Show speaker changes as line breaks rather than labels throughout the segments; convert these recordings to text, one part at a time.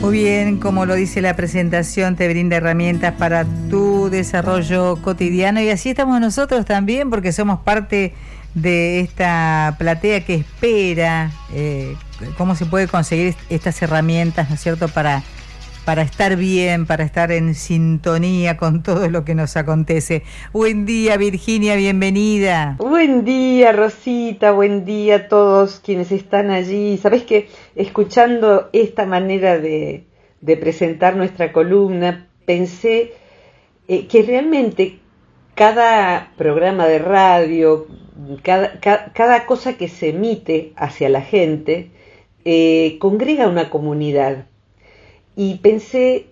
Muy bien, como lo dice la presentación, te brinda herramientas para tu desarrollo cotidiano y así estamos nosotros también porque somos parte de esta platea que espera eh, cómo se puede conseguir estas herramientas, ¿no es cierto?, para, para estar bien, para estar en sintonía con todo lo que nos acontece. Buen día, Virginia, bienvenida.
Buen día, Rosita, buen día a todos quienes están allí. Sabes que escuchando esta manera de, presentar nuestra columna, pensé eh, que realmente cada programa de radio, cada, cosa que se emite hacia la gente, eh, congrega una comunidad. Y pensé,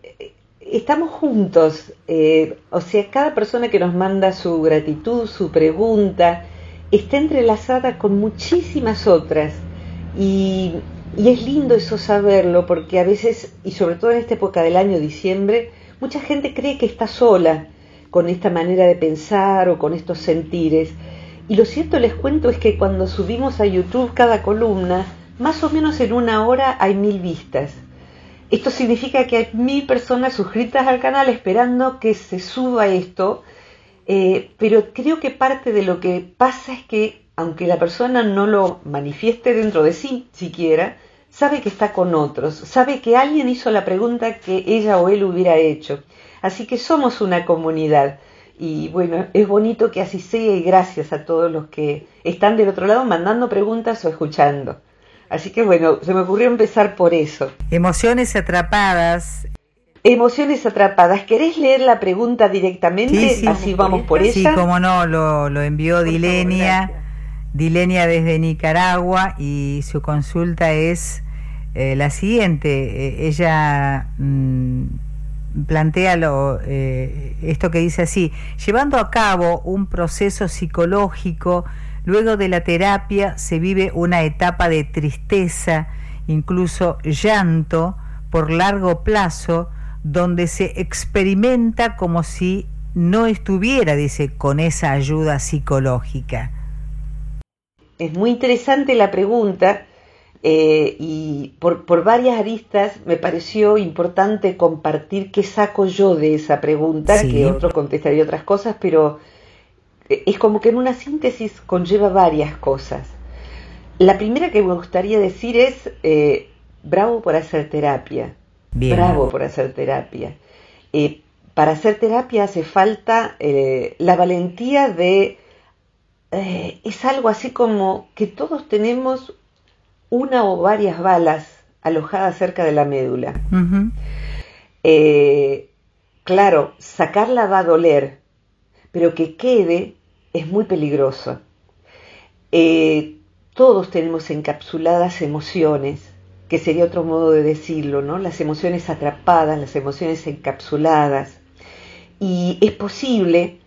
estamos juntos, eh, o sea, cada persona que nos manda su gratitud, su pregunta, está entrelazada con muchísimas otras. Y, y es lindo eso saberlo, porque a veces, y sobre todo en esta época del año, diciembre, mucha gente cree que está sola con esta manera de pensar o con estos sentires. Y lo cierto les cuento es que cuando subimos a YouTube cada columna, más o menos en una hora hay mil vistas. Esto significa que hay mil personas suscritas al canal esperando que se suba esto, eh, pero creo que parte de lo que pasa es que, aunque la persona no lo manifieste dentro de sí siquiera, sabe que está con otros, sabe que alguien hizo la pregunta que ella o él hubiera hecho. Así que somos una comunidad. Y bueno, es bonito que así sea y gracias a todos los que están del otro lado mandando preguntas o escuchando. Así que bueno, se me ocurrió empezar por eso.
Emociones atrapadas.
Emociones atrapadas. ¿Querés leer la pregunta directamente? así vamos por ella.
Sí, como no, lo, lo envió Dilenia. Dilenia desde Nicaragua y su consulta es eh, la siguiente. Eh, ella... Mm, plantea lo, eh, esto que dice así, llevando a cabo un proceso psicológico, luego de la terapia se vive una etapa de tristeza, incluso llanto, por largo plazo, donde se experimenta como si no estuviera, dice, con esa ayuda psicológica.
Es muy interesante la pregunta eh, y por, por, varias aristas me pareció importante compartir qué saco yo de esa pregunta, que otro contestaría otras cosas, pero es como que en una síntesis conlleva varias cosas. La primera que me gustaría decir es, eh, bravo por hacer terapia, bravo por hacer terapia. para hacer terapia hace falta la valentía de... es algo así como que todos tenemos una o varias balas alojadas cerca de la médula. Eh, claro, sacarla va a doler, pero que quede es muy peligroso. Eh, todos tenemos encapsuladas emociones, que sería otro modo de decirlo, ¿no? Las emociones atrapadas, las emociones encapsuladas. Y es posible,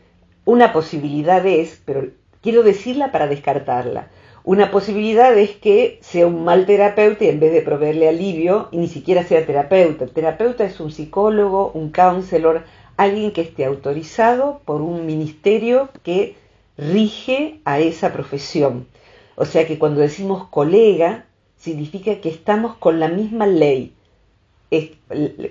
una posibilidad es, pero quiero decirla para descartarla, una posibilidad es que sea un mal terapeuta y en vez de proveerle alivio, y ni siquiera sea terapeuta. El terapeuta es un psicólogo, un counselor, alguien que esté autorizado por un ministerio que rige a esa profesión. O sea que cuando decimos colega, significa que estamos con la misma ley.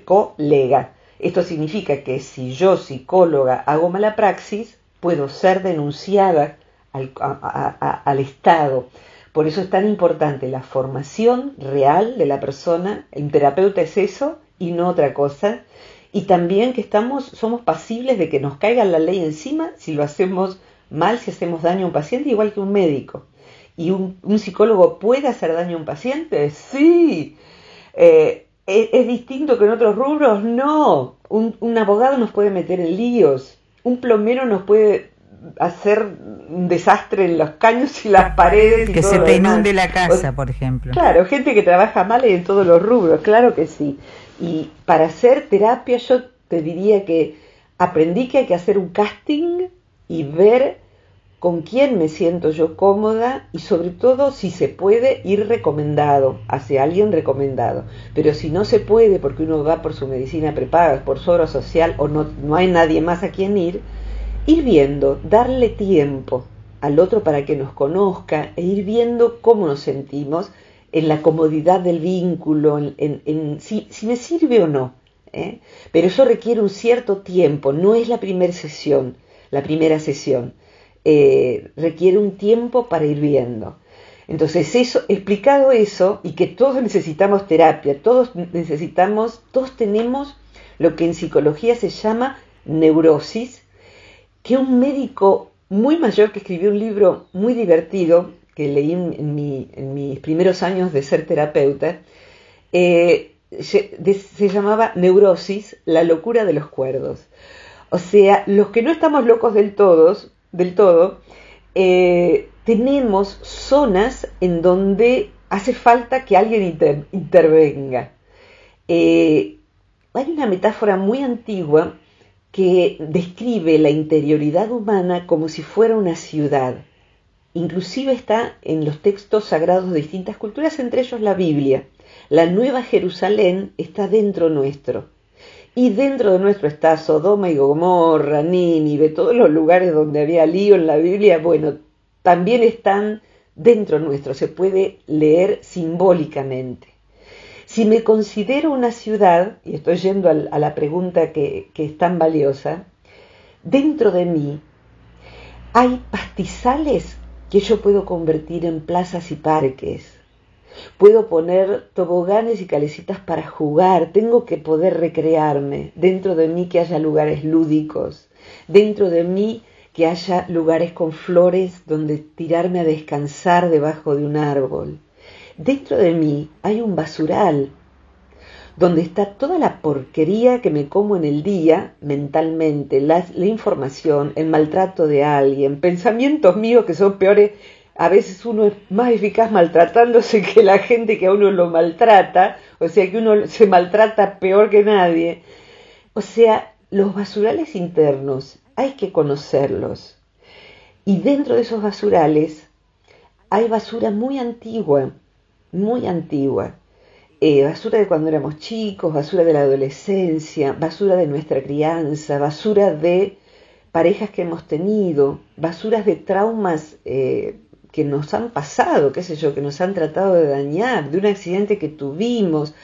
Colega. Esto significa que si yo, psicóloga, hago mala praxis, puedo ser denunciada al, Estado. Por eso es tan importante la formación real de la persona. El terapeuta es eso y no otra cosa. Y también que estamos, somos pasibles de que nos caiga la ley encima si lo hacemos mal, si hacemos daño a un paciente, igual que un médico. ¿Y un, psicólogo puede hacer daño a un paciente? Sí. Eh, ¿es, distinto que en otros rubros? No. Un, un abogado nos puede meter en líos. Un plomero nos puede hacer un desastre en los caños y las paredes.
que se te inunde la casa, por ejemplo.
Claro, gente que trabaja mal en todos los rubros, claro que sí. Y para hacer terapia yo te diría que aprendí que hay que hacer un casting y ver con quién me siento yo cómoda y sobre todo si se puede ir recomendado, hacia alguien recomendado. Pero si no se puede porque uno va por su medicina prepaga, por su obra social o no, no hay nadie más a quien ir, ir viendo, darle tiempo al otro para que nos conozca e ir viendo cómo nos sentimos en la comodidad del vínculo, en, si, me sirve o no. ¿eh? Pero eso requiere un cierto tiempo, no es la primera sesión, la primera sesión eh, requiere un tiempo para ir viendo. Entonces, eso, explicado eso, y que todos necesitamos terapia, todos necesitamos, todos tenemos lo que en psicología se llama neurosis, que un médico muy mayor que escribió un libro muy divertido, que leí en, mis primeros años de ser terapeuta, eh, se llamaba Neurosis, la locura de los cuerdos. O sea, los que no estamos locos del todo, del todo, eh, tenemos zonas en donde hace falta que alguien intervenga. Eh, hay una metáfora muy antigua que describe la interioridad humana como si fuera una ciudad. Inclusive está en los textos sagrados de distintas culturas, entre ellos la Biblia. La Nueva Jerusalén está dentro nuestro. Y dentro de nuestro está Sodoma y Gomorra, Nínive, todos los lugares donde había lío en la Biblia, bueno, también están dentro nuestro, se puede leer simbólicamente. Si me considero una ciudad, y estoy yendo a la pregunta que, que es tan valiosa, dentro de mí hay pastizales que yo puedo convertir en plazas y parques, Puedo poner toboganes y calecitas para jugar, tengo que poder recrearme, dentro de mí que haya lugares lúdicos, dentro de mí que haya lugares con flores donde tirarme a descansar debajo de un árbol. Dentro de mí hay un basural donde está toda la porquería que me como en el día mentalmente, la, la información, el maltrato de alguien, pensamientos míos que son peores a veces uno es más eficaz maltratándose que la gente que a uno lo maltrata, o sea que uno se maltrata peor que nadie. O sea, los basurales internos hay que conocerlos. Y dentro de esos basurales hay basura muy antigua, muy antigua. Eh, basura de cuando éramos chicos, basura de la adolescencia, basura de nuestra crianza, basura de parejas que hemos tenido, basuras de traumas eh, que nos han pasado, qué sé yo, que nos han tratado de dañar, de un accidente que tuvimos.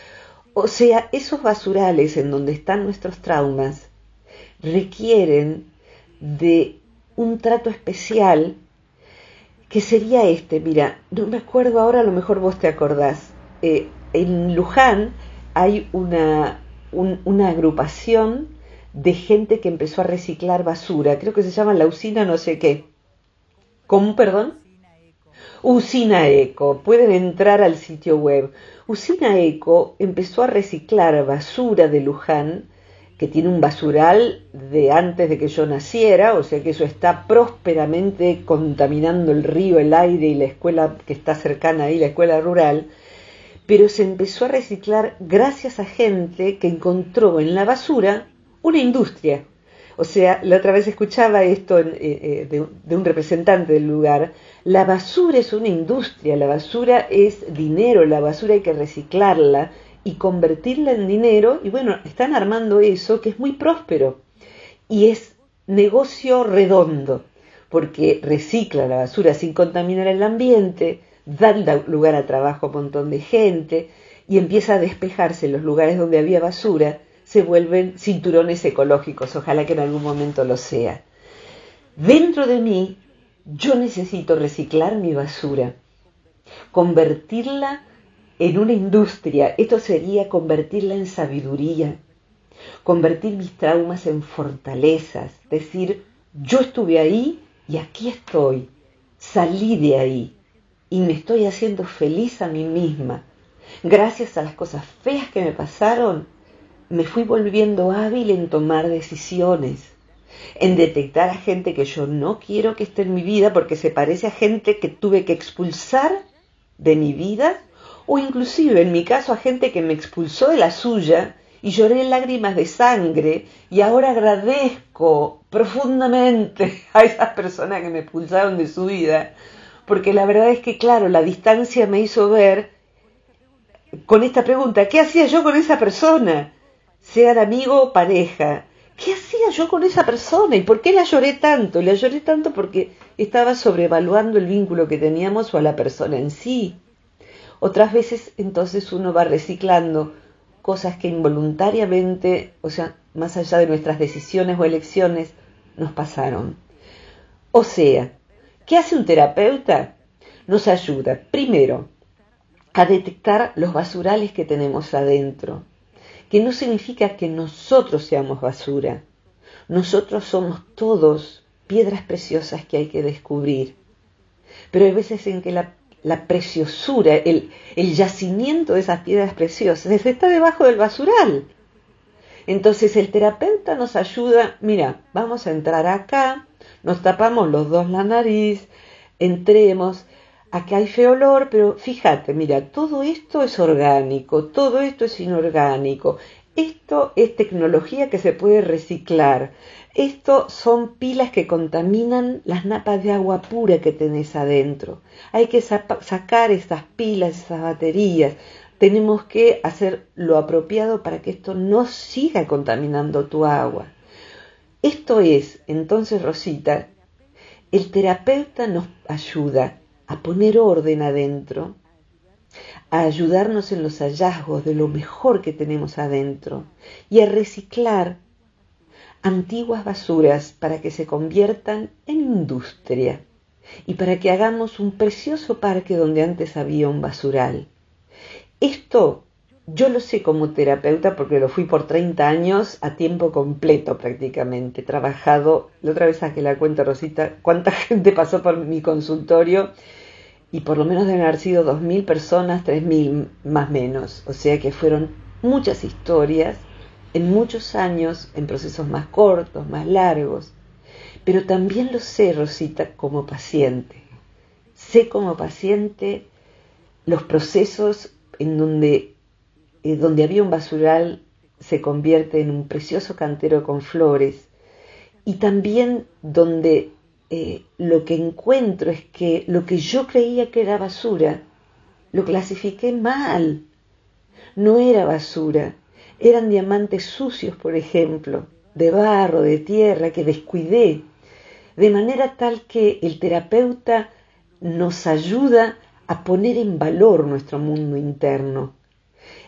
O sea, esos basurales en donde están nuestros traumas requieren de un trato especial que sería este. Mira, no me acuerdo ahora, a lo mejor vos te acordás. Eh, en Luján hay una, una agrupación de gente que empezó a reciclar basura. Creo que se llama la usina no sé qué. ¿Cómo, perdón? Usina Eco. Pueden entrar al sitio web. Usina Eco empezó a reciclar basura de Luján, que tiene un basural de antes de que yo naciera, o sea que eso está prósperamente contaminando el río, el aire y la escuela que está cercana ahí, la escuela rural, pero se empezó a reciclar gracias a gente que encontró en la basura una industria. O sea, la otra vez escuchaba esto eh, eh, de un representante del lugar, la basura es una industria, la basura es dinero, la basura hay que reciclarla y convertirla en dinero y bueno, están armando eso que es muy próspero y es negocio redondo porque recicla la basura sin contaminar el ambiente, da lugar a trabajo a un montón de gente y empieza a despejarse los lugares donde había basura, se vuelven cinturones ecológicos, ojalá que en algún momento lo sea. Dentro de mí yo necesito reciclar mi basura, convertirla en una industria. Esto sería convertirla en sabiduría, convertir mis traumas en fortalezas, decir, yo estuve ahí y aquí estoy, salí de ahí y me estoy haciendo feliz a mí misma. Gracias a las cosas feas que me pasaron, me fui volviendo hábil en tomar decisiones en detectar a gente que yo no quiero que esté en mi vida porque se parece a gente que tuve que expulsar de mi vida o inclusive en mi caso a gente que me expulsó de la suya y lloré lágrimas de sangre y ahora agradezco profundamente a esas personas que me expulsaron de su vida, porque la verdad es que, claro, la distancia me hizo ver con esta pregunta, ¿qué hacía yo con esa persona? Sean amigo o pareja. ¿Qué hacía yo con esa persona? ¿Y por qué la lloré tanto? La lloré tanto porque estaba sobrevaluando el vínculo que teníamos o a la persona en sí. Otras veces entonces uno va reciclando cosas que involuntariamente, o sea, más allá de nuestras decisiones o elecciones, nos pasaron. O sea, ¿qué hace un terapeuta? Nos ayuda, primero, a detectar los basurales que tenemos adentro, que no significa que nosotros seamos basura. Nosotros somos todos piedras preciosas que hay que descubrir. Pero hay veces en que la preciosura, el, yacimiento de esas piedras preciosas, está debajo del basural. Entonces el terapeuta nos ayuda, mira, vamos a entrar acá, nos tapamos los dos la nariz, entremos, acá hay feo olor, pero fíjate, mira, todo esto es orgánico, todo esto es inorgánico, esto es tecnología que se puede reciclar, esto son pilas que contaminan las napas de agua pura que tenés adentro. Hay que sacar esas pilas, esas baterías. Tenemos que hacer lo apropiado para que esto no siga contaminando tu agua. Esto es, entonces, Rosita, el terapeuta nos ayuda a poner orden adentro, a ayudarnos en los hallazgos de lo mejor que tenemos adentro y a reciclar antiguas basuras para que se conviertan en industria y para que hagamos un precioso parque donde antes había un basural. Esto yo lo sé como terapeuta porque lo fui por 30 años a tiempo completo prácticamente. Trabajado, la otra vez que la cuenta Rosita, cuánta gente pasó por mi consultorio y por lo menos deben haber sido 2.000 personas, 3.000 más menos. O sea que fueron muchas historias en muchos años, en procesos más cortos, más largos, pero también lo sé, Rosita, como paciente. Sé como paciente los procesos en donde, eh, donde había un basural se convierte en un precioso cantero con flores. Y también donde eh, lo que encuentro es que lo que yo creía que era basura, lo clasifiqué mal. No era basura, eran diamantes sucios, por ejemplo, de barro, de tierra, que descuidé, de manera tal que el terapeuta nos ayuda a poner en valor nuestro mundo interno,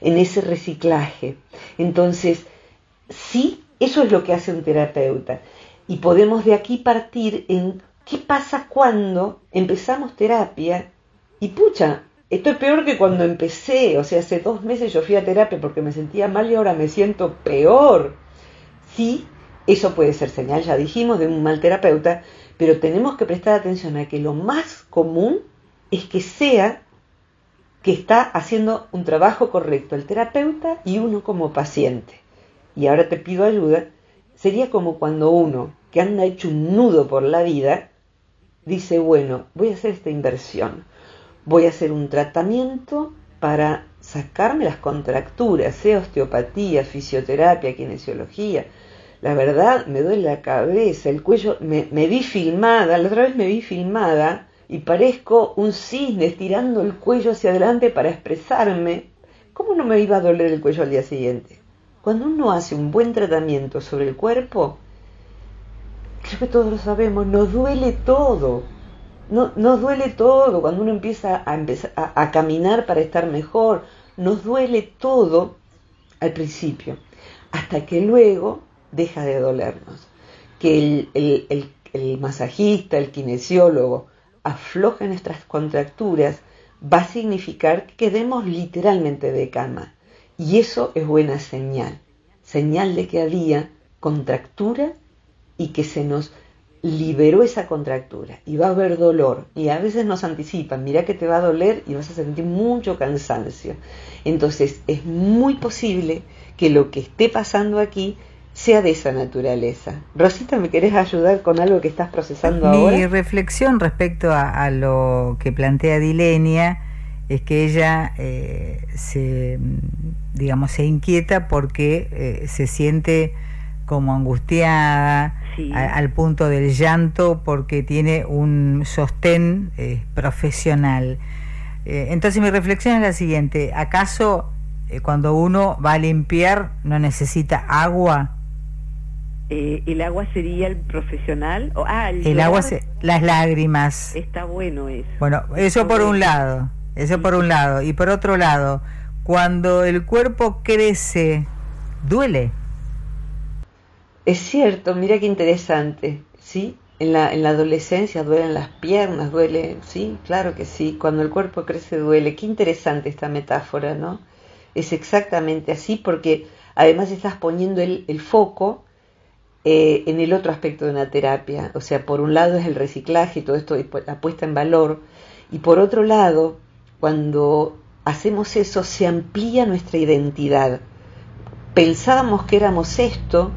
en ese reciclaje. Entonces, sí, eso es lo que hace un terapeuta. Y podemos de aquí partir en qué pasa cuando empezamos terapia y pucha, esto es peor que cuando empecé, o sea, hace dos meses yo fui a terapia porque me sentía mal y ahora me siento peor. Sí, eso puede ser señal, ya dijimos, de un mal terapeuta, pero tenemos que prestar atención a que lo más común es que sea que está haciendo un trabajo correcto el terapeuta y uno como paciente. Y ahora te pido ayuda, sería como cuando uno que anda hecho un nudo por la vida, dice, bueno, voy a hacer esta inversión voy a hacer un tratamiento para sacarme las contracturas, sea osteopatía, fisioterapia, kinesiología. La verdad, me duele la cabeza, el cuello, me, vi filmada, la otra vez me vi filmada y parezco un cisne estirando el cuello hacia adelante para expresarme. ¿Cómo no me iba a doler el cuello al día siguiente? Cuando uno hace un buen tratamiento sobre el cuerpo, creo que todos lo sabemos, nos duele todo no, nos duele todo cuando uno empieza a, empezar a, caminar para estar mejor, nos duele todo al principio, hasta que luego deja de dolernos. Que el, el masajista, el kinesiólogo, afloje nuestras contracturas, va a significar que quedemos literalmente de cama. Y eso es buena señal, señal de que había contractura y que se nos liberó esa contractura y va a haber dolor y a veces nos anticipan, mira que te va a doler y vas a sentir mucho cansancio. Entonces es muy posible que lo que esté pasando aquí sea de esa naturaleza. Rosita, ¿me querés ayudar con algo que estás procesando ahora?
Mi reflexión respecto a, lo que plantea Dilenia es que ella se, digamos, se inquieta porque se siente como angustiada, al punto del llanto, porque tiene un sostén profesional. entonces mi reflexión es la siguiente, ¿acaso cuando uno va a limpiar no necesita agua?
Eh, el agua sería el profesional.
O, ah, el, agua, las lágrimas.
Está bueno eso.
Bueno, eso por un lado, eso por un lado. Y por otro lado, cuando el cuerpo crece, duele.
Es cierto, mira qué interesante, ¿sí? En la, en la adolescencia duelen las piernas, duele, sí, claro que sí. Cuando el cuerpo crece duele. Qué interesante esta metáfora, ¿no? Es exactamente así porque además estás poniendo el, el foco eh, en el otro aspecto de una terapia. O sea, por un lado es el reciclaje y todo esto, la puesta en valor, y por otro lado, cuando hacemos eso, se amplía nuestra identidad. Pensábamos que éramos esto,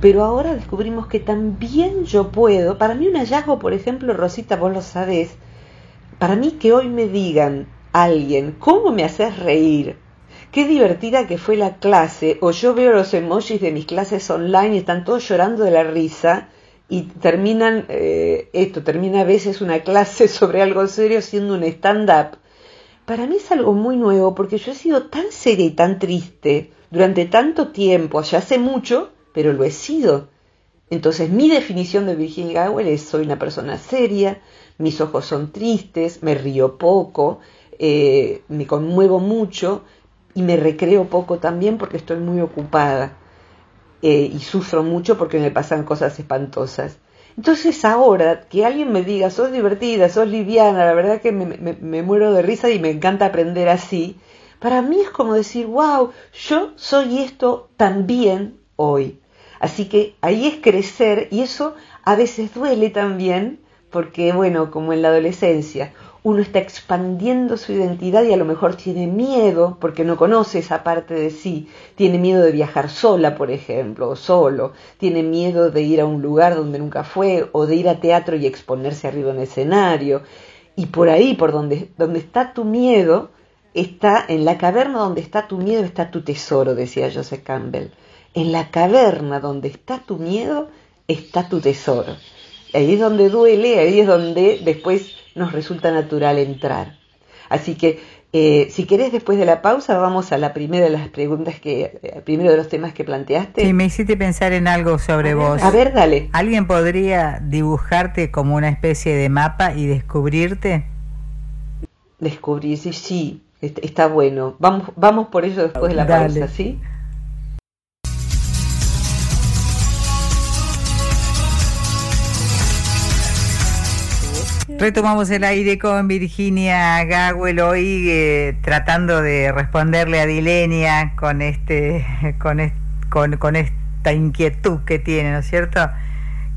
pero ahora descubrimos que también yo puedo. Para mí un hallazgo, por ejemplo, Rosita, vos lo sabés, para mí que hoy me digan alguien, ¿cómo me haces reír? Qué divertida que fue la clase, o yo veo los emojis de mis clases online y están todos llorando de la risa y terminan, eh, esto, termina a veces una clase sobre algo serio siendo un stand-up. Para mí es algo muy nuevo porque yo he sido tan seria y tan triste durante tanto tiempo, ya hace mucho, pero lo he sido. Entonces mi definición de Virginia Gowell es soy una persona seria, mis ojos son tristes, me río poco, eh, me conmuevo mucho, y me recreo poco también porque estoy muy ocupada eh, y sufro mucho porque me pasan cosas espantosas. Entonces ahora que alguien me diga, sos divertida, sos liviana, la verdad que me, muero de risa y me encanta aprender así, para mí es como decir, wow, yo soy esto también hoy. Así que ahí es crecer y eso a veces duele también porque, bueno, como en la adolescencia, uno está expandiendo su identidad y a lo mejor tiene miedo porque no conoce esa parte de sí, tiene miedo de viajar sola, por ejemplo, o solo, tiene miedo de ir a un lugar donde nunca fue, o de ir a teatro y exponerse arriba en escenario. Y por ahí, por donde, donde está tu miedo, está en la caverna donde está tu miedo está tu tesoro, decía Joseph Campbell. En la caverna donde está tu miedo está tu tesoro. Ahí es donde duele, ahí es donde después nos resulta natural entrar. Así que eh, si querés después de la pausa vamos a la primera de las preguntas que, eh, primero de los temas que planteaste.
Sí, me hiciste pensar en algo sobre vos.
a ver, dale.
¿Alguien podría dibujarte como una especie de mapa y descubrirte?
Descubrirse, sí, está bueno. Vamos, vamos por ello después de la pausa, ¿sí?
Retomamos el aire con Virginia Gawel hoy eh, tratando de responderle a Dilenia con este con, con, esta inquietud que tiene, ¿no es cierto?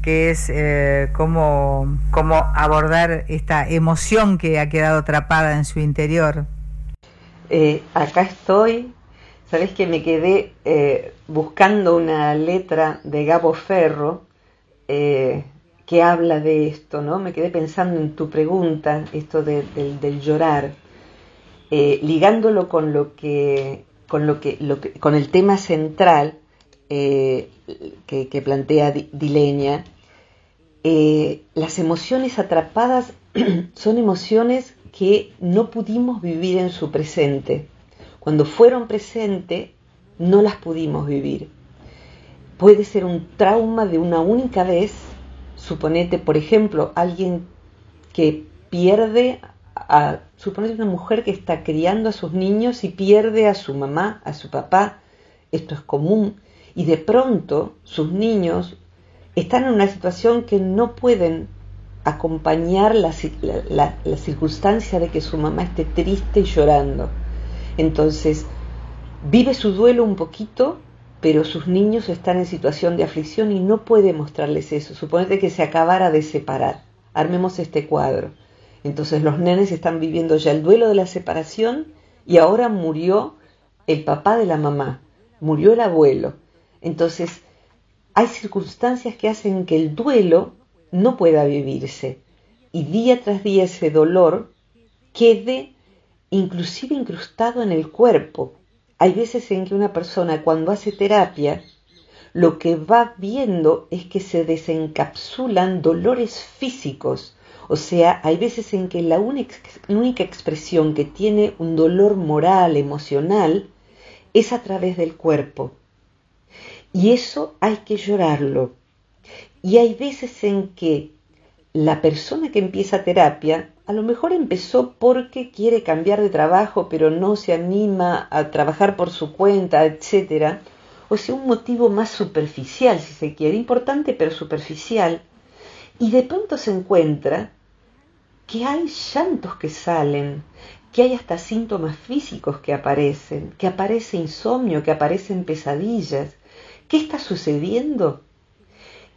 Que es eh, cómo, abordar esta emoción que ha quedado atrapada en su interior.
Eh, acá estoy, sabes que me quedé buscando una letra de Gabo Ferro que habla de esto, ¿no? Me quedé pensando en tu pregunta, esto del llorar, eh, ligándolo con lo que, con lo que, lo que, con el tema central eh, que, plantea Dileña. Eh, las emociones atrapadas son emociones que no pudimos vivir en su presente. Cuando fueron presente, no las pudimos vivir. Puede ser un trauma de una única vez Suponete, por ejemplo, alguien que pierde a, suponete una mujer que está criando a sus niños y pierde a su mamá, a su papá, esto es común, y de pronto sus niños están en una situación que no pueden acompañar la, la, circunstancia de que su mamá esté triste y llorando. Entonces, vive su duelo un poquito pero sus niños están en situación de aflicción y no puede mostrarles eso. Suponete que se acabara de separar. Armemos este cuadro. Entonces los nenes están viviendo ya el duelo de la separación y ahora murió el papá de la mamá, murió el abuelo. Entonces hay circunstancias que hacen que el duelo no pueda vivirse y día tras día ese dolor quede inclusive incrustado en el cuerpo. Hay veces en que una persona cuando hace terapia, lo que va viendo es que se desencapsulan dolores físicos. O sea, hay veces en que la única expresión que tiene un dolor moral, emocional, es a través del cuerpo. Y eso hay que llorarlo. Y hay veces en que la persona que empieza terapia a lo mejor empezó porque quiere cambiar de trabajo pero no se anima a trabajar por su cuenta, etc. O sea, un motivo más superficial, si se quiere, importante pero superficial. Y de pronto se encuentra que hay llantos que salen, que hay hasta síntomas físicos que aparecen, que aparece insomnio, que aparecen pesadillas. ¿Qué está sucediendo?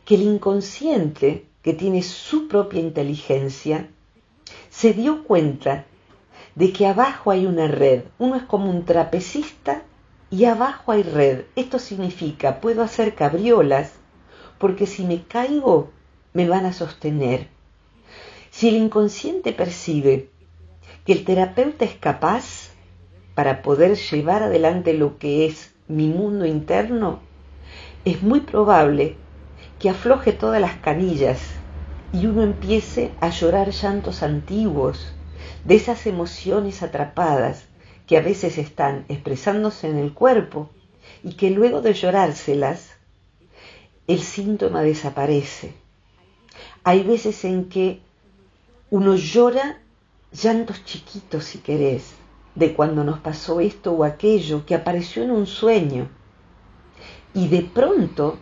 Que el inconsciente que tiene su propia inteligencia, se dio cuenta de que abajo hay una red. Uno es como un trapecista y abajo hay red. Esto significa, puedo hacer cabriolas porque si me caigo me van a sostener. Si el inconsciente percibe que el terapeuta es capaz para poder llevar adelante lo que es mi mundo interno, es muy probable que afloje todas las canillas y uno empiece a llorar llantos antiguos, de esas emociones atrapadas que a veces están expresándose en el cuerpo y que luego de llorárselas, el síntoma desaparece. Hay veces en que uno llora llantos chiquitos, si querés, de cuando nos pasó esto o aquello que apareció en un sueño. Y de pronto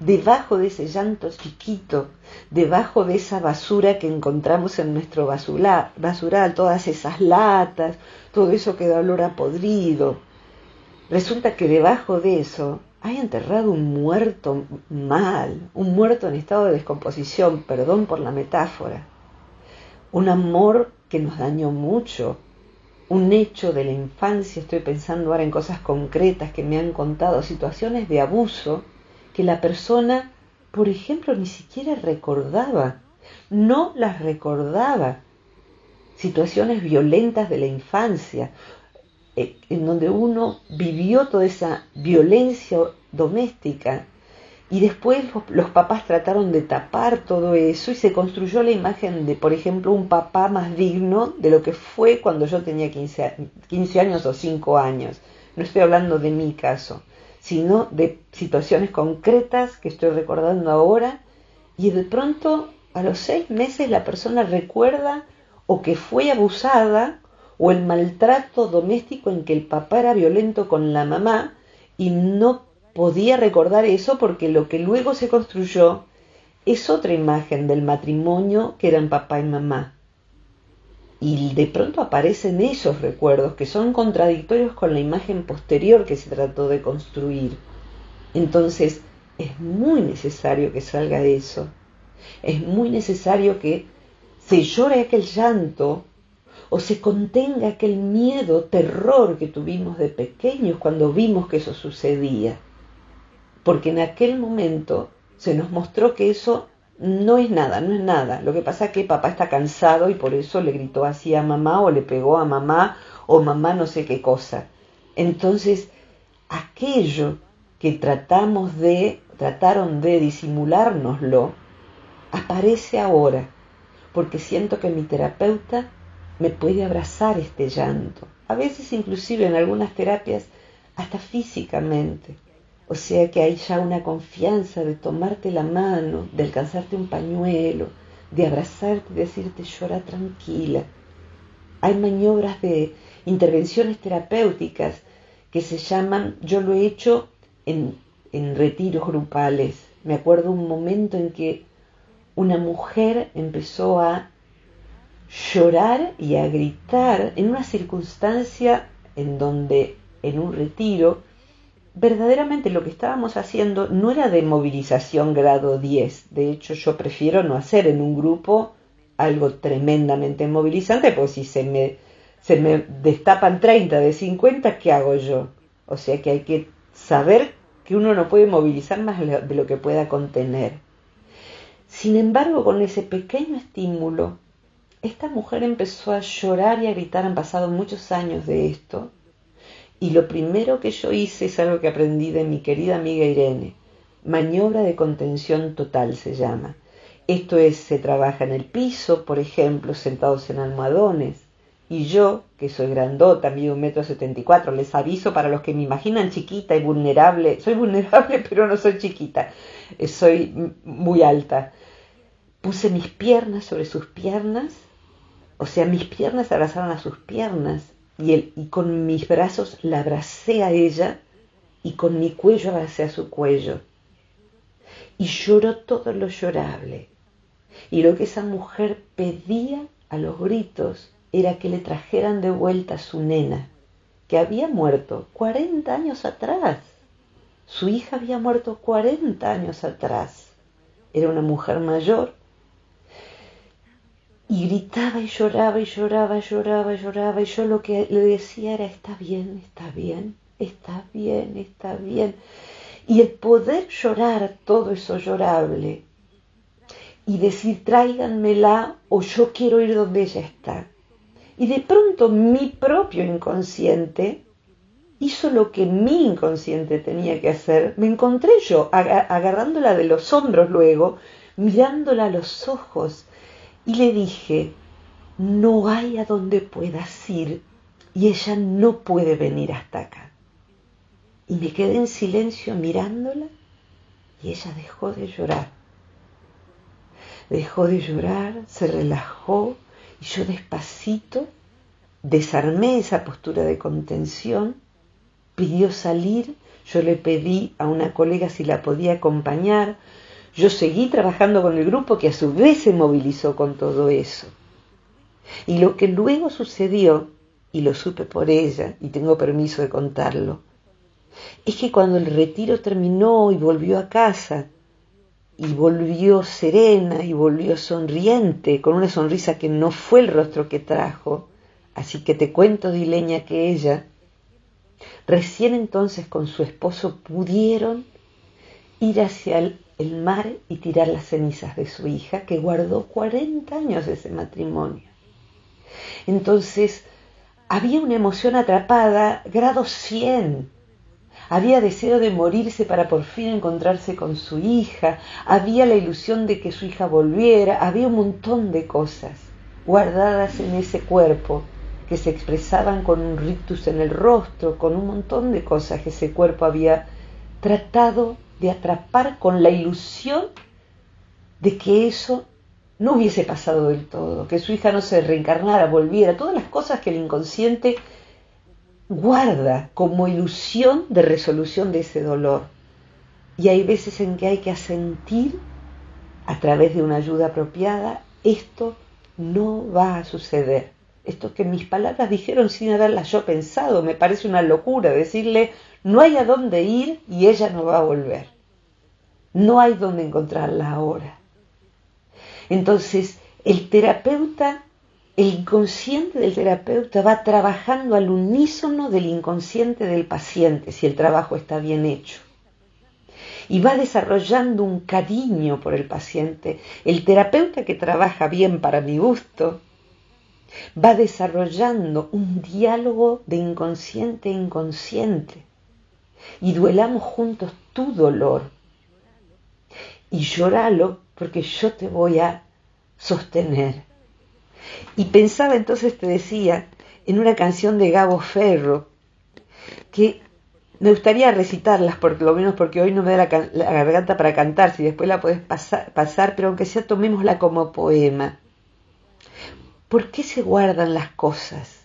debajo de ese llanto chiquito, debajo de esa basura que encontramos en nuestro basural, todas esas latas, todo eso que da olor a podrido. Resulta que debajo de eso hay enterrado un muerto mal, un muerto en estado de descomposición, perdón por la metáfora. Un amor que nos dañó mucho, un hecho de la infancia, estoy pensando ahora en cosas concretas que me han contado, situaciones de abuso que la persona, por ejemplo, ni siquiera recordaba, no las recordaba. Situaciones violentas de la infancia, eh, en donde uno vivió toda esa violencia doméstica y después los, papás trataron de tapar todo eso y se construyó la imagen de, por ejemplo, un papá más digno de lo que fue cuando yo tenía 15, 15 años o 5 años. No estoy hablando de mi caso sino de situaciones concretas que estoy recordando ahora y de pronto a los seis meses la persona recuerda o que fue abusada o el maltrato doméstico en que el papá era violento con la mamá y no podía recordar eso porque lo que luego se construyó es otra imagen del matrimonio que eran papá y mamá y de pronto aparecen esos recuerdos que son contradictorios con la imagen posterior que se trató de construir. Entonces, es muy necesario que salga eso. Es muy necesario que se llore aquel llanto o se contenga aquel miedo, terror que tuvimos de pequeños cuando vimos que eso sucedía. Porque en aquel momento se nos mostró que eso no es nada, no es nada. Lo que pasa es que papá está cansado y por eso le gritó así a mamá o le pegó a mamá o mamá no sé qué cosa. Entonces, aquello que tratamos de, trataron de disimulárnoslo, aparece ahora, porque siento que mi terapeuta me puede abrazar este llanto. A veces inclusive en algunas terapias hasta físicamente. O sea que hay ya una confianza de tomarte la mano, de alcanzarte un pañuelo, de abrazarte y decirte llora tranquila. Hay maniobras de intervenciones terapéuticas que se llaman, yo lo he hecho en, en retiros grupales. Me acuerdo un momento en que una mujer empezó a llorar y a gritar en una circunstancia en donde en un retiro verdaderamente lo que estábamos haciendo no era de movilización grado 10. De hecho, yo prefiero no hacer en un grupo algo tremendamente movilizante, porque si se me, destapan 30 de 50, ¿qué hago yo? O sea que hay que saber que uno no puede movilizar más de lo que pueda contener. Sin embargo, con ese pequeño estímulo, esta mujer empezó a llorar y a gritar, han pasado muchos años de esto, y lo primero que yo hice es algo que aprendí de mi querida amiga Irene, maniobra de contención total se llama. Esto es, se trabaja en el piso, por ejemplo, sentados en almohadones, y yo, que soy grandota, mido un metro setenta y cuatro, les aviso para los que me imaginan chiquita y vulnerable, soy vulnerable pero no soy chiquita, eh, soy muy alta. Puse mis piernas sobre sus piernas, o sea, mis piernas abrazaron a sus piernas y, y con mis brazos la abracé a ella y con mi cuello abracé a su cuello. Y lloró todo lo llorable. Y lo que esa mujer pedía a los gritos era que le trajeran de vuelta a su nena, que había muerto 40 años atrás. Su hija había muerto 40 años atrás. Era una mujer mayor. Y gritaba y lloraba y lloraba, lloraba, lloraba. Y yo lo que le decía era, está bien, está bien, está bien, está bien. Y el poder llorar todo eso llorable y decir, tráiganmela o yo quiero ir donde ella está y de pronto mi propio inconsciente hizo lo que mi inconsciente tenía que hacer. Me encontré yo agarrándola de los hombros luego, mirándola a los ojos y le dije, no hay a donde puedas ir y ella no puede venir hasta acá. Y me quedé en silencio mirándola y ella dejó de llorar. Dejó de llorar, se relajó y yo despacito desarmé esa postura de contención, pidió salir, yo le pedí a una colega si la podía acompañar, yo seguí trabajando con el grupo que a su vez se movilizó con todo eso. Y lo que luego sucedió, y lo supe por ella, y tengo permiso de contarlo, es que cuando el retiro terminó y volvió a casa, y volvió serena y volvió sonriente, con una sonrisa que no fue el rostro que trajo. Así que te cuento, Dileña, que ella, recién entonces con su esposo pudieron ir hacia el, el mar y tirar las cenizas de su hija, que guardó 40 años de ese matrimonio. Entonces, había una emoción atrapada, grado 100, había deseo de morirse para por fin encontrarse con su hija, había la ilusión de que su hija volviera, había un montón de cosas guardadas en ese cuerpo que se expresaban con un rictus en el rostro, con un montón de cosas que ese cuerpo había tratado de atrapar con la ilusión de que eso no hubiese pasado del todo, que su hija no se reencarnara, volviera, todas las cosas que el inconsciente guarda como ilusión de resolución de ese dolor. Y hay veces en que hay que asentir a través de una ayuda apropiada, esto no va a suceder. Esto que mis palabras dijeron sin haberlas yo pensado, me parece una locura decirle, no hay a dónde ir y ella no va a volver. No hay dónde encontrarla ahora. Entonces, el terapeuta el inconsciente del terapeuta va trabajando al unísono del inconsciente del paciente, si el trabajo está bien hecho. Y va desarrollando un cariño por el paciente. El terapeuta que trabaja bien para mi gusto va desarrollando un diálogo de inconsciente inconsciente. Y duelamos juntos tu dolor. Y lloralo porque yo te voy a sostener y pensaba entonces, te decía, en una canción de Gabo Ferro, que me gustaría recitarlas, por lo menos porque hoy no me da la, garganta para cantar, si después la puedes pasar, pasar, pero aunque sea tomémosla como poema. ¿Por qué se guardan las cosas?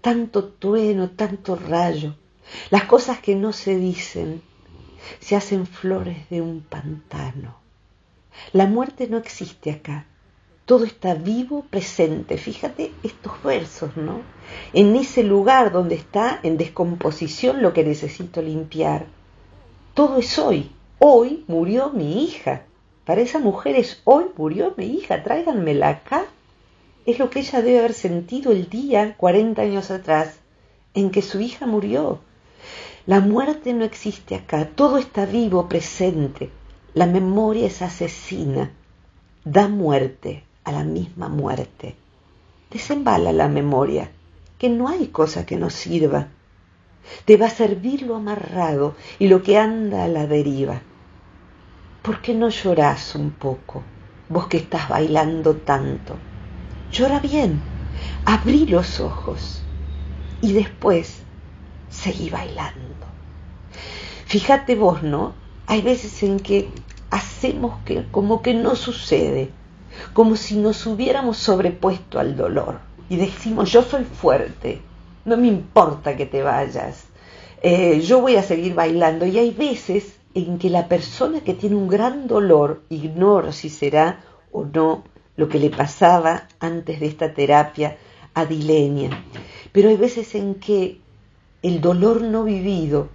Tanto trueno, tanto rayo. Las cosas que no se dicen se hacen flores de un pantano. La muerte no existe acá todo está vivo, presente. Fíjate estos versos, ¿no? En ese lugar donde está en descomposición lo que necesito limpiar. Todo es hoy. Hoy murió mi hija. Para esa mujer es hoy murió mi hija, tráiganmela acá. Es lo que ella debe haber sentido el día, 40 años atrás, en que su hija murió. La muerte no existe acá, todo está vivo, presente. La memoria es asesina, da muerte, a la misma muerte. desembala la memoria, que no hay cosa que nos sirva. Te va a servir lo amarrado y lo que anda a la deriva. ¿Por qué no llorás un poco, vos que estás bailando tanto? Llora bien, abrí los ojos y después seguí bailando. Fíjate vos, ¿no? Hay veces en que hacemos que como que no sucede, como si nos hubiéramos sobrepuesto al dolor y decimos yo soy fuerte, no me importa que te vayas, eh, yo voy a seguir bailando y hay veces en que la persona que tiene un gran dolor ignora si será o no lo que le pasaba antes de esta terapia a Dilenia. Pero hay veces en que el dolor no vivido,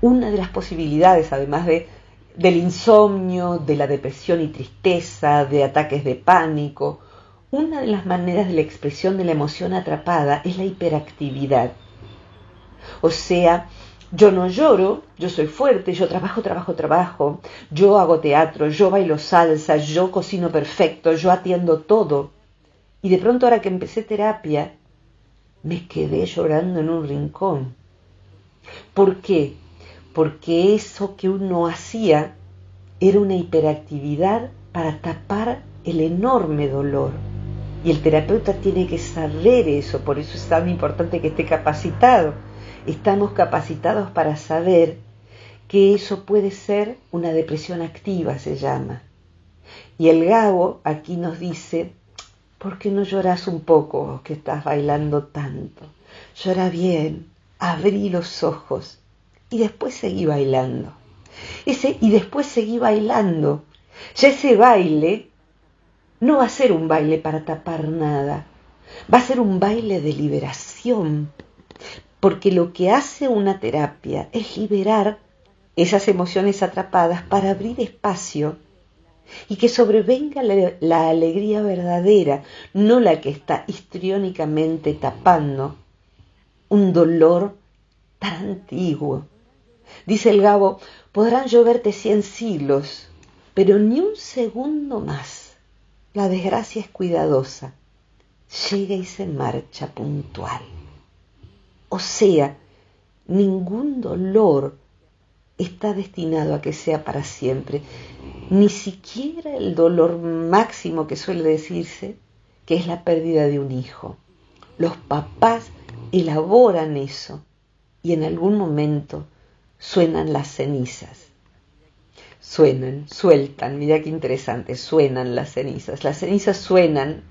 una de las posibilidades, además de, del insomnio, de la depresión y tristeza, de ataques de pánico, una de las maneras de la expresión de la emoción atrapada es la hiperactividad. O sea, yo no lloro, yo soy fuerte, yo trabajo, trabajo, trabajo, yo hago teatro, yo bailo salsa, yo cocino perfecto, yo atiendo todo. Y de pronto ahora que empecé terapia, me quedé llorando en un rincón. ¿Por qué? Porque eso que uno hacía era una hiperactividad para tapar el enorme dolor. Y el terapeuta tiene que saber eso, por eso es tan importante que esté capacitado estamos capacitados para saber que eso puede ser una depresión activa, se llama. Y el Gabo aquí nos dice, ¿por qué no lloras un poco que estás bailando tanto? Llora bien, abrí los ojos y después seguí bailando. Ese y después seguí bailando. Ya ese baile no va a ser un baile para tapar nada, va a ser un baile de liberación, porque lo que hace una terapia es liberar esas emociones atrapadas para abrir espacio y que sobrevenga la, alegría verdadera, no la que está histriónicamente tapando un dolor tan antiguo. Dice el Gabo, podrán lloverte cien siglos, pero ni un segundo más. La desgracia es cuidadosa, llega y se marcha puntual. O sea, ningún dolor está destinado a que sea para siempre, ni siquiera el dolor máximo que suele decirse, que es la pérdida de un hijo. Los papás elaboran eso y en algún momento suenan las cenizas. Suenan, sueltan, mira qué interesante, suenan las cenizas. Las cenizas suenan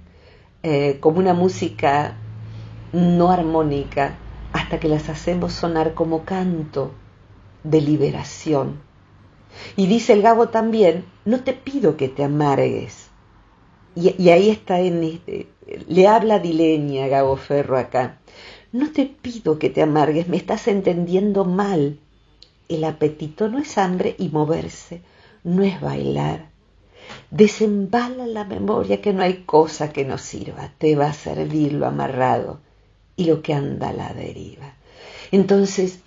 eh, como una música no armónica, hasta que las hacemos sonar como canto de liberación. Y dice el Gabo también, no te pido que te amargues. Y, ahí está, en, este, le habla Dilenia Gabo Ferro acá. No te pido que te amargues, me estás entendiendo mal. El apetito no es hambre y moverse no es bailar. Desembala la memoria que no hay cosa que nos sirva, te va a servir lo amarrado y lo que anda a la deriva. Entonces,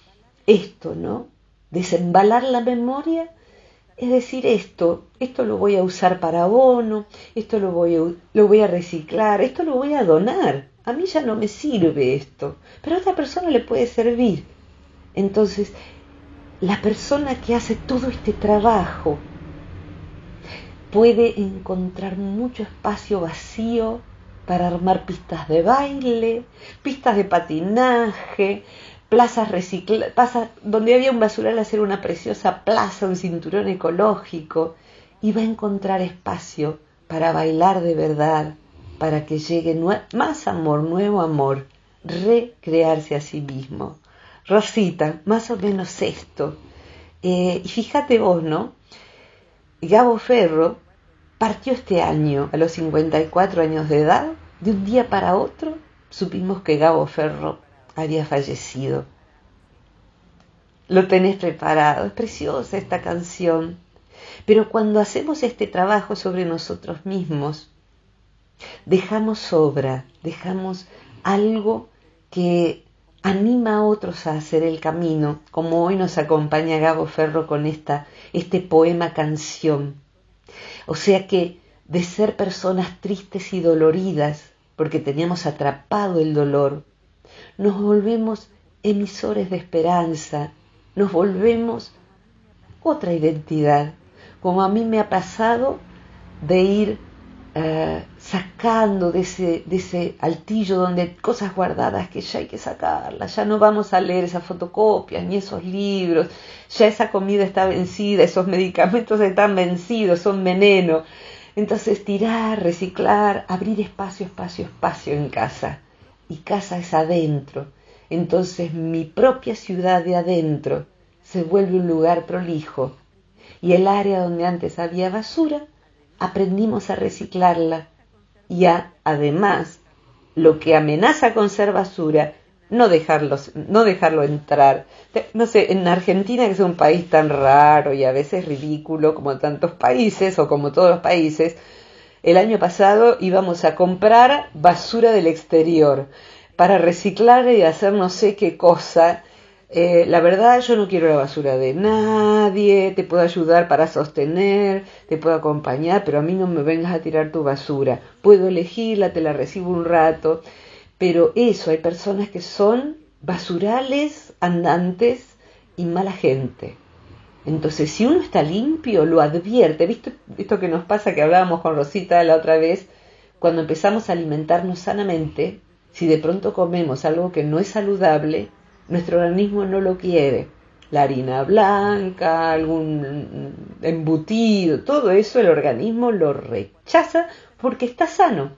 esto, ¿no? Desembalar la memoria es decir esto, esto lo voy a usar para abono, esto lo voy, a, lo voy a reciclar, esto lo voy a donar. A mí ya no me sirve esto, pero a otra persona le puede servir. Entonces, la persona que hace todo este trabajo puede encontrar mucho espacio vacío para armar pistas de baile, pistas de patinaje, plazas recicladas, donde había un basural hacer una preciosa plaza, un cinturón ecológico, y va a encontrar espacio para bailar de verdad, para que llegue más amor, nuevo amor, recrearse a sí mismo. Rosita, más o menos esto. Eh, y fíjate vos, ¿no? Gabo Ferro partió este año, a los 54 años de edad, de un día para otro supimos que Gabo Ferro había fallecido. Lo tenés preparado, es preciosa esta canción, pero cuando hacemos este trabajo sobre nosotros mismos, dejamos sobra, dejamos algo que anima a otros a hacer el camino, como hoy nos acompaña Gabo Ferro con esta, este poema canción o sea que de ser personas tristes y doloridas, porque teníamos atrapado el dolor. Nos volvemos emisores de esperanza, nos volvemos otra identidad, como a mí me ha pasado de ir eh, sacando de ese, de ese altillo donde hay cosas guardadas que ya hay que sacarlas, ya no vamos a leer esas fotocopias ni esos libros, ya esa comida está vencida, esos medicamentos están vencidos, son veneno. Entonces tirar, reciclar, abrir espacio, espacio, espacio en casa. Y casa es adentro. Entonces mi propia ciudad de adentro se vuelve un lugar prolijo. Y el área donde antes había basura aprendimos a reciclarla y a, además, lo que amenaza con ser basura, no, dejarlos, no dejarlo entrar. No sé, en Argentina, que es un país tan raro y a veces ridículo como tantos países o como todos los países, el año pasado íbamos a comprar basura del exterior para reciclar y hacer no sé qué cosa eh, la verdad yo no quiero la basura de nadie, te puedo ayudar para sostener, te puedo acompañar, pero a mí no me vengas a tirar tu basura. Puedo elegirla, te la recibo un rato, pero eso, hay personas que son basurales, andantes y mala gente. Entonces, si uno está limpio, lo advierte. ¿Viste esto que nos pasa que hablábamos con Rosita la otra vez? Cuando empezamos a alimentarnos sanamente, si de pronto comemos algo que no es saludable, nuestro organismo no lo quiere. La harina blanca, algún embutido, todo eso el organismo lo rechaza porque está sano.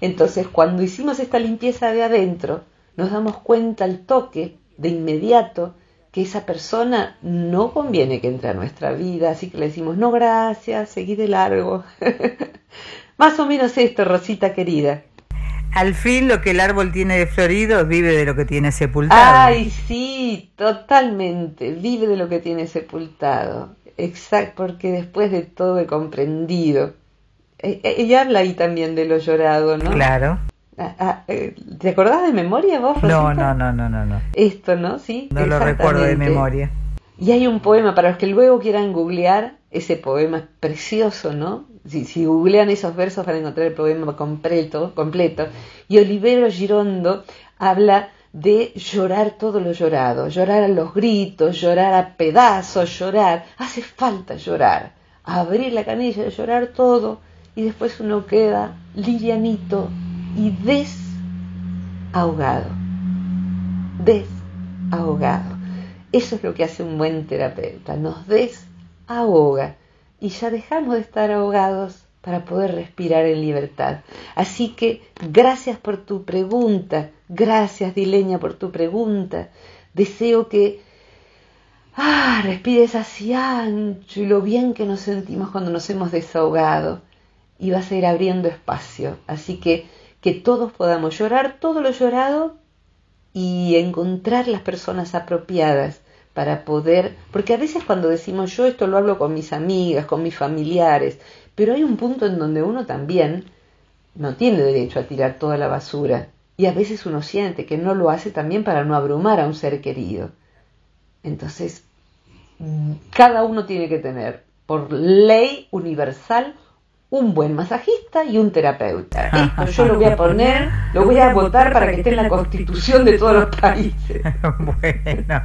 Entonces, cuando hicimos esta limpieza de adentro, nos damos cuenta al toque, de inmediato, que esa persona no conviene que entre a nuestra vida, así que le decimos, no gracias, seguí de largo. Más o menos esto, Rosita querida.
Al fin lo que el árbol tiene de florido vive de lo que tiene sepultado.
Ay, sí, totalmente, vive de lo que tiene sepultado. Exacto, porque después de todo he comprendido. Ella habla ahí también de lo llorado, ¿no?
Claro.
Ah, ah, eh, ¿Te acordás de memoria vos, Rosita?
No, no, no, no, no.
Esto, ¿no? Sí.
No lo recuerdo de memoria.
Y hay un poema, para los que luego quieran googlear, ese poema es precioso, ¿no? Si, googlean esos versos van a encontrar el poema completo, completo. Y Olivero Girondo habla de llorar todo lo llorado, llorar a los gritos, llorar a pedazos, llorar. Hace falta llorar, abrir la canilla, llorar todo y después uno queda livianito y desahogado. Desahogado. Eso es lo que hace un buen terapeuta, nos desahoga y ya dejamos de estar ahogados para poder respirar en libertad. Así que gracias por tu pregunta, gracias Dileña por tu pregunta. Deseo que ah, respires así ancho y lo bien que nos sentimos cuando nos hemos desahogado y vas a ir abriendo espacio. Así que que todos podamos llorar todo lo llorado y encontrar las personas apropiadas para poder, porque a veces cuando decimos yo esto lo hablo con mis amigas, con mis familiares, pero hay un punto en donde uno también no tiene derecho a tirar toda la basura y a veces uno siente que no lo hace también para no abrumar a un ser querido. Entonces, cada uno tiene que tener por ley universal un buen masajista y un terapeuta. Esto yo lo voy a poner, lo voy a votar para que esté en la constitución de todos los países.
bueno,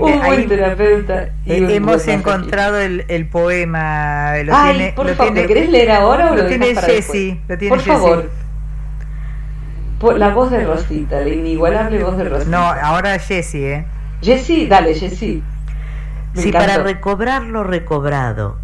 un buen terapeuta. Y eh, hemos encontrado el, el, poema.
Lo Ay, tiene, por lo favor, tiene, querés leer ahora o lo, lo tiene
Jessy? Lo tiene
por favor. la voz de Rosita, la inigualable voz de Rosita.
No, ahora Jessy, ¿eh?
Jessy, dale, Jessy.
Si para recobrar lo recobrado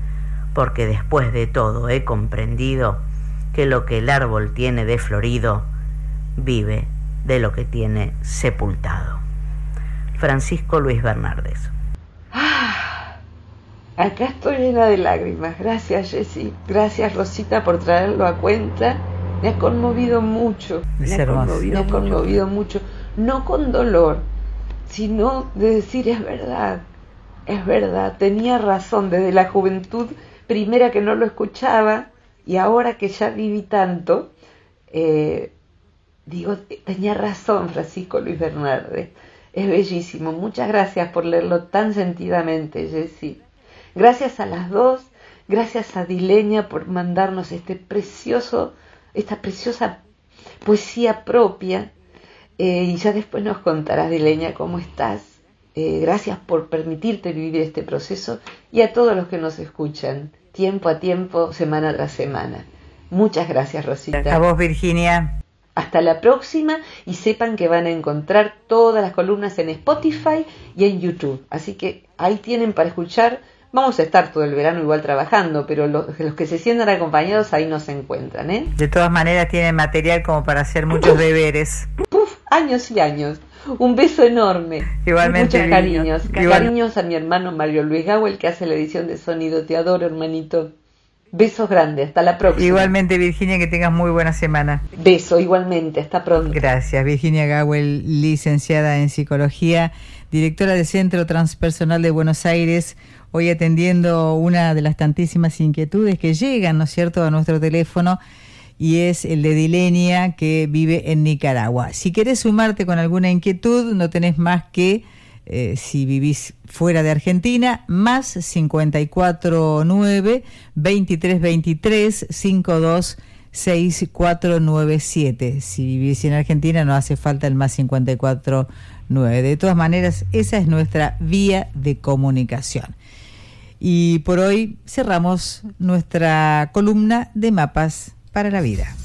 porque después de todo he comprendido que lo que el árbol tiene de florido vive de lo que tiene sepultado. Francisco Luis Bernardes.
Ah, acá estoy llena de lágrimas. Gracias, Jessy. Gracias, Rosita, por traerlo a cuenta. me ha conmovido mucho, me ha conmovido, me ha conmovido mucho, no con dolor, sino de decir es verdad, es verdad, tenía razón desde la juventud primera que no lo escuchaba y ahora que ya viví tanto, eh, digo, tenía razón Francisco Luis Bernardes, es bellísimo, muchas gracias por leerlo tan sentidamente, Jessy. Gracias a las dos, gracias a Dileña por mandarnos este precioso, esta preciosa poesía propia. Eh, y ya después nos contarás, Dileña, cómo estás. Eh, gracias por permitirte vivir este proceso y a todos los que nos escuchan, tiempo a tiempo, semana tras semana. Muchas gracias, Rosita.
A vos, Virginia.
Hasta la próxima y sepan que van a encontrar todas las columnas en Spotify y en YouTube. Así que ahí tienen para escuchar Vamos a estar todo el verano igual trabajando, pero los, que se sientan acompañados ahí no se encuentran, ¿eh?
De todas maneras tienen material como para hacer muchos deberes.
Puf, años y años. Un beso enorme.
Igualmente.
Muchos cariños. Cariños a mi hermano Mario Luis el que hace la edición de sonido. Te adoro, hermanito. Besos grandes. Hasta la próxima.
Igualmente, Virginia, que tengas muy buena semana.
Beso, igualmente. Hasta pronto.
Gracias. Virginia Gawel, licenciada en psicología, directora del Centro Transpersonal de Buenos Aires hoy atendiendo una de las tantísimas inquietudes que llegan, ¿no es cierto?, a nuestro teléfono y es el de Dilenia que vive en Nicaragua. Si querés sumarte con alguna inquietud, no tenés más que, eh, si vivís fuera de Argentina, más 549 2323 52 6497. Si vivís en Argentina no hace falta el más 549. De todas maneras, esa es nuestra vía de comunicación. Y por hoy cerramos nuestra columna de mapas para la vida.